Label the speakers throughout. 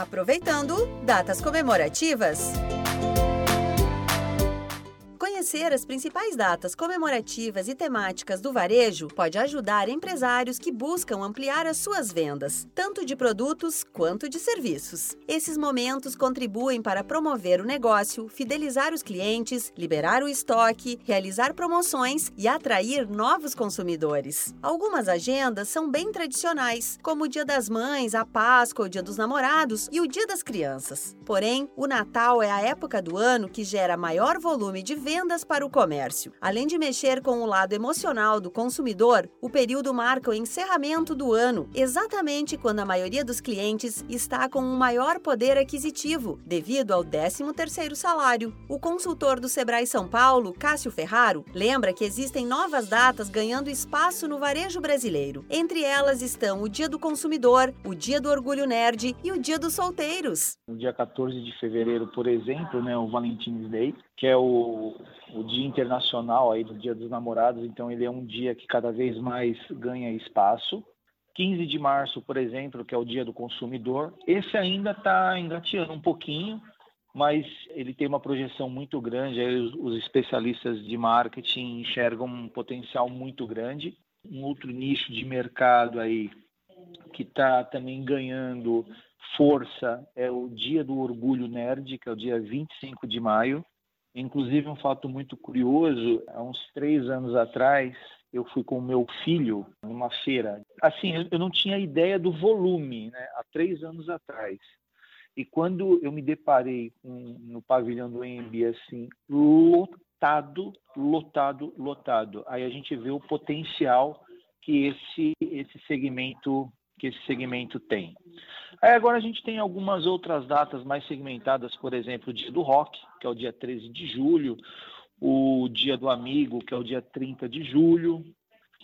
Speaker 1: Aproveitando datas comemorativas. Conhecer as principais datas comemorativas e temáticas do varejo pode ajudar empresários que buscam ampliar as suas vendas, tanto de produtos quanto de serviços. Esses momentos contribuem para promover o negócio, fidelizar os clientes, liberar o estoque, realizar promoções e atrair novos consumidores. Algumas agendas são bem tradicionais, como o Dia das Mães, a Páscoa, o Dia dos Namorados e o Dia das Crianças. Porém, o Natal é a época do ano que gera maior volume de vendas vendas para o comércio. Além de mexer com o lado emocional do consumidor, o período marca o encerramento do ano, exatamente quando a maioria dos clientes está com um maior poder aquisitivo, devido ao 13º salário. O consultor do Sebrae São Paulo, Cássio Ferraro, lembra que existem novas datas ganhando espaço no varejo brasileiro. Entre elas estão o Dia do Consumidor, o Dia do Orgulho Nerd e o Dia dos Solteiros.
Speaker 2: No dia 14 de fevereiro, por exemplo, né, o Valentine's Day, que é o, o Dia Internacional aí do Dia dos Namorados, então ele é um dia que cada vez mais ganha espaço. 15 de março, por exemplo, que é o Dia do Consumidor, esse ainda está engateando um pouquinho, mas ele tem uma projeção muito grande. Aí os, especialistas de marketing enxergam um potencial muito grande. Um outro nicho de mercado aí que está também ganhando força é o Dia do Orgulho Nerd, que é o dia 25 de maio. Inclusive, um fato muito curioso: há uns três anos atrás, eu fui com o meu filho numa feira. Assim, eu não tinha ideia do volume, né? Há três anos atrás. E quando eu me deparei no pavilhão do EMB, assim, lotado, lotado, lotado. Aí a gente vê o potencial que esse, esse segmento que esse segmento tem. Aí agora a gente tem algumas outras datas mais segmentadas, por exemplo, o dia do rock, que é o dia 13 de julho, o dia do amigo, que é o dia 30 de julho,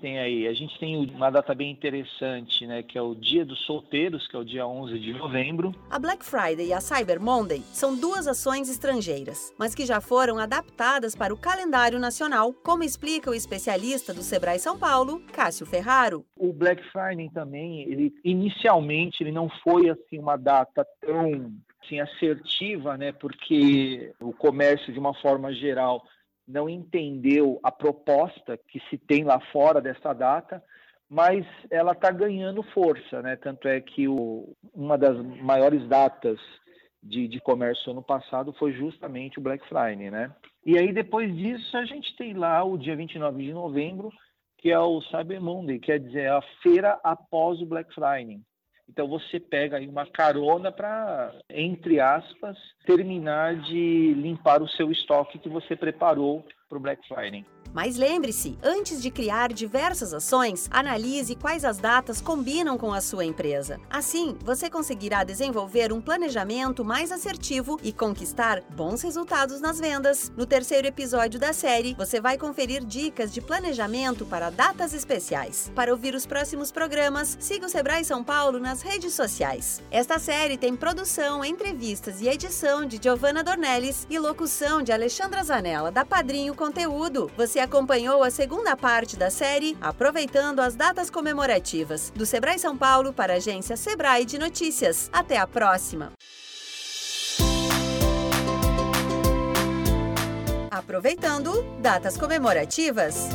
Speaker 2: tem aí? A gente tem uma data bem interessante, né, que é o Dia dos Solteiros, que é o dia 11 de novembro.
Speaker 1: A Black Friday e a Cyber Monday são duas ações estrangeiras, mas que já foram adaptadas para o calendário nacional, como explica o especialista do Sebrae São Paulo, Cássio Ferraro.
Speaker 2: O Black Friday também, ele inicialmente ele não foi assim uma data tão assim, assertiva, né, porque o comércio de uma forma geral não entendeu a proposta que se tem lá fora dessa data, mas ela está ganhando força, né? Tanto é que o, uma das maiores datas de, de comércio ano passado foi justamente o Black Friday, né? E aí depois disso a gente tem lá o dia 29 de novembro, que é o Cyber Monday, quer dizer, a feira após o Black Friday. Então você pega aí uma carona para, entre aspas, terminar de limpar o seu estoque que você preparou para o Black Friday.
Speaker 1: Mas lembre-se, antes de criar diversas ações, analise quais as datas combinam com a sua empresa. Assim, você conseguirá desenvolver um planejamento mais assertivo e conquistar bons resultados nas vendas. No terceiro episódio da série, você vai conferir dicas de planejamento para datas especiais. Para ouvir os próximos programas, siga o Sebrae São Paulo nas redes sociais. Esta série tem produção, entrevistas e edição de Giovanna Dornelles e locução de Alexandra Zanella, da Padrinho Conteúdo. Você acompanhou a segunda parte da série Aproveitando as Datas Comemorativas, do Sebrae São Paulo para a agência Sebrae de Notícias. Até a próxima! Aproveitando Datas Comemorativas.